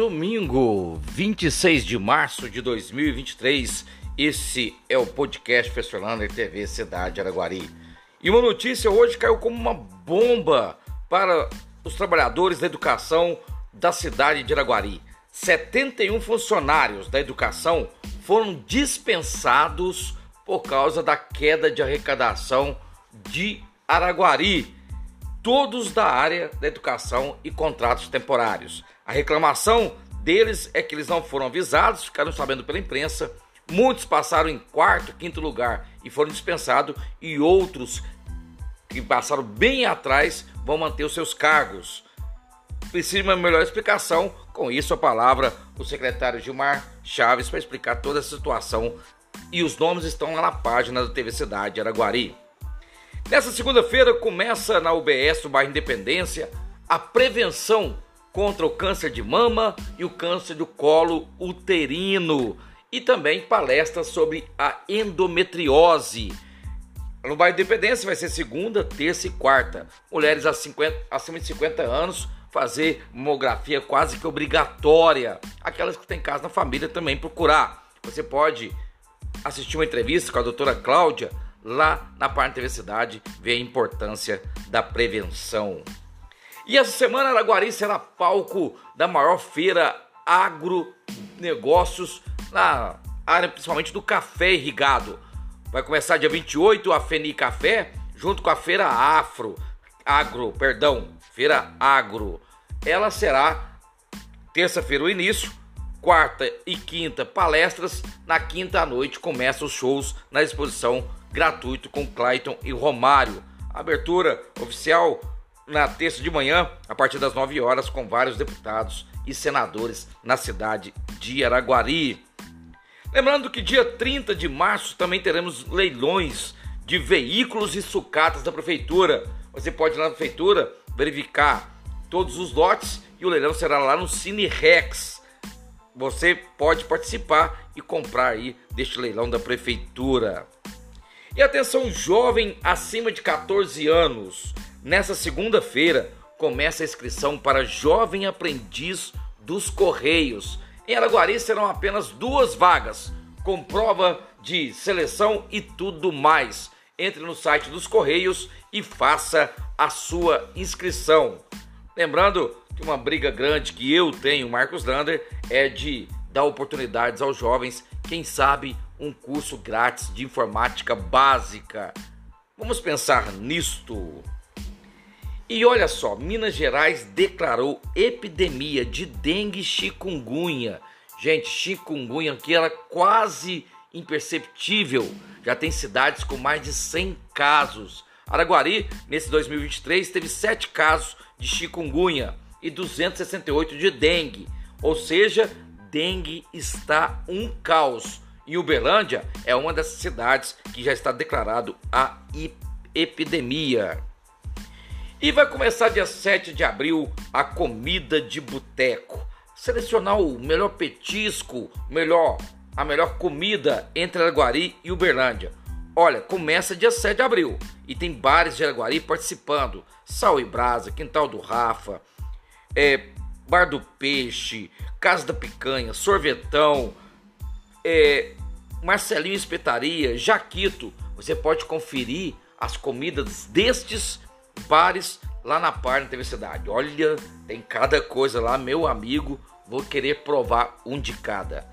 Domingo, 26 de março de 2023, esse é o podcast Festorlander TV Cidade Araguari. E uma notícia hoje caiu como uma bomba para os trabalhadores da educação da cidade de Araguari. 71 funcionários da educação foram dispensados por causa da queda de arrecadação de Araguari todos da área da educação e contratos temporários. A reclamação deles é que eles não foram avisados, ficaram sabendo pela imprensa. Muitos passaram em quarto, quinto lugar e foram dispensados, e outros que passaram bem atrás vão manter os seus cargos. Precisa de uma melhor explicação. Com isso, a palavra o secretário Gilmar Chaves para explicar toda a situação. E os nomes estão lá na página da TV Cidade Araguari. Nessa segunda-feira começa na UBS do bairro Independência a prevenção contra o câncer de mama e o câncer do colo uterino e também palestras sobre a endometriose. No bairro Independência vai ser segunda, terça e quarta. Mulheres acima de 50 anos fazer mamografia quase que obrigatória. Aquelas que têm casa na família também procurar. Você pode assistir uma entrevista com a doutora Cláudia lá na parte da universidade vê a importância da prevenção. E essa semana Araguari será palco da maior feira agronegócios na área principalmente do café irrigado. Vai começar dia 28 a Feni Café junto com a Feira Afro, Agro, perdão, Feira Agro. Ela será terça-feira o início, quarta e quinta palestras, na quinta à noite começam os shows na exposição gratuito com Clayton e Romário. Abertura oficial na terça de manhã, a partir das 9 horas, com vários deputados e senadores na cidade de Araguari. Lembrando que dia 30 de março também teremos leilões de veículos e sucatas da prefeitura. Você pode ir lá na prefeitura verificar todos os lotes e o leilão será lá no Cine Rex. Você pode participar e comprar aí deste leilão da prefeitura. E atenção, jovem acima de 14 anos. Nessa segunda-feira começa a inscrição para jovem aprendiz dos Correios. Em Araguari serão apenas duas vagas, com prova de seleção e tudo mais. Entre no site dos Correios e faça a sua inscrição. Lembrando que uma briga grande que eu tenho, Marcos Lander, é de dar oportunidades aos jovens, quem sabe um curso grátis de informática básica. Vamos pensar nisto. E olha só, Minas Gerais declarou epidemia de dengue chikungunya. Gente, chikungunya que era quase imperceptível. Já tem cidades com mais de 100 casos. Araguari, nesse 2023, teve 7 casos de chikungunya e 268 de dengue. Ou seja, dengue está um caos. E Uberlândia é uma das cidades que já está declarado a epidemia. E vai começar dia 7 de abril a comida de boteco. Selecionar o melhor petisco, melhor a melhor comida entre Araguari e Uberlândia. Olha, começa dia 7 de abril e tem bares de Araguari participando. Sal e Brasa, Quintal do Rafa, é, Bar do Peixe, Casa da Picanha, Sorvetão, é, Marcelinho Espetaria, Jaquito. Você pode conferir as comidas destes bares lá na parte da Cidade. Olha, tem cada coisa lá, meu amigo. Vou querer provar um de cada.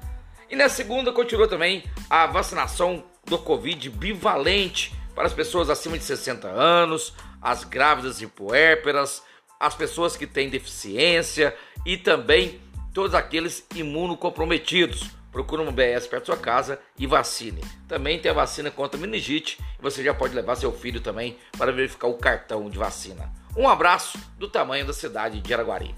E na segunda continua também a vacinação do Covid bivalente para as pessoas acima de 60 anos, as grávidas e puérperas, as pessoas que têm deficiência e também todos aqueles imunocomprometidos. Procure uma BS perto da sua casa e vacine. Também tem a vacina contra meningite e você já pode levar seu filho também para verificar o cartão de vacina. Um abraço do tamanho da cidade de Araguari.